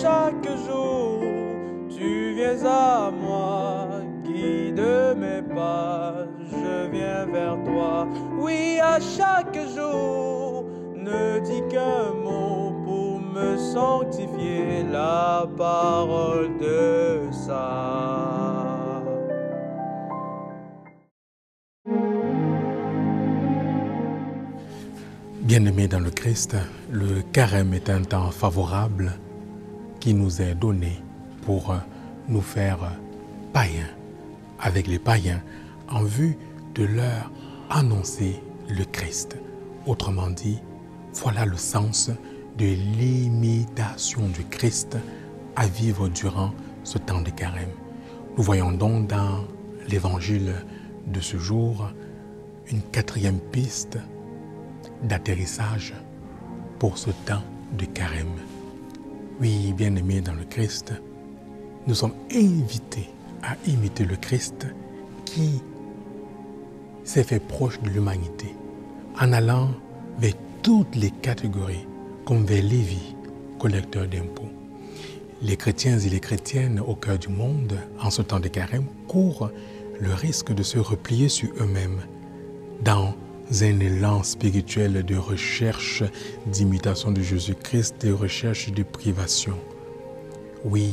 chaque jour, tu viens à moi, guide mes pas, je viens vers toi. Oui, à chaque jour, ne dis qu'un mot pour me sanctifier la parole de ça. Bien-aimés dans le Christ, le carême est un temps favorable qui nous est donné pour nous faire païens avec les païens en vue de leur annoncer le Christ. Autrement dit, voilà le sens de l'imitation du Christ à vivre durant ce temps de carême. Nous voyons donc dans l'évangile de ce jour une quatrième piste d'atterrissage pour ce temps de carême. Oui, bien-aimés dans le Christ, nous sommes invités à imiter le Christ qui s'est fait proche de l'humanité en allant vers toutes les catégories, comme vers Lévi, collecteur d'impôts. Les chrétiens et les chrétiennes au cœur du monde, en ce temps de carême, courent le risque de se replier sur eux-mêmes dans un élan spirituel de recherche d'imitation de Jésus-Christ, de recherche de privation. Oui,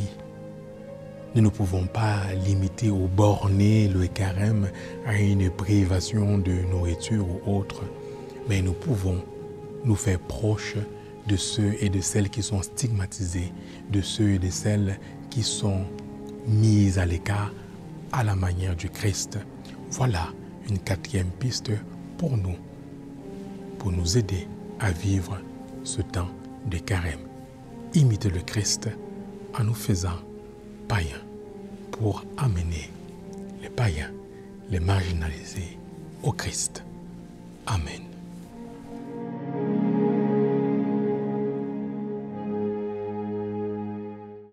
nous ne pouvons pas limiter ou borner le carême à une privation de nourriture ou autre, mais nous pouvons nous faire proches de ceux et de celles qui sont stigmatisés, de ceux et de celles qui sont mis à l'écart à la manière du Christ. Voilà une quatrième piste pour nous, pour nous aider à vivre ce temps de carême. Imiter le Christ en nous faisant païens pour amener les païens, les marginalisés au Christ. Amen.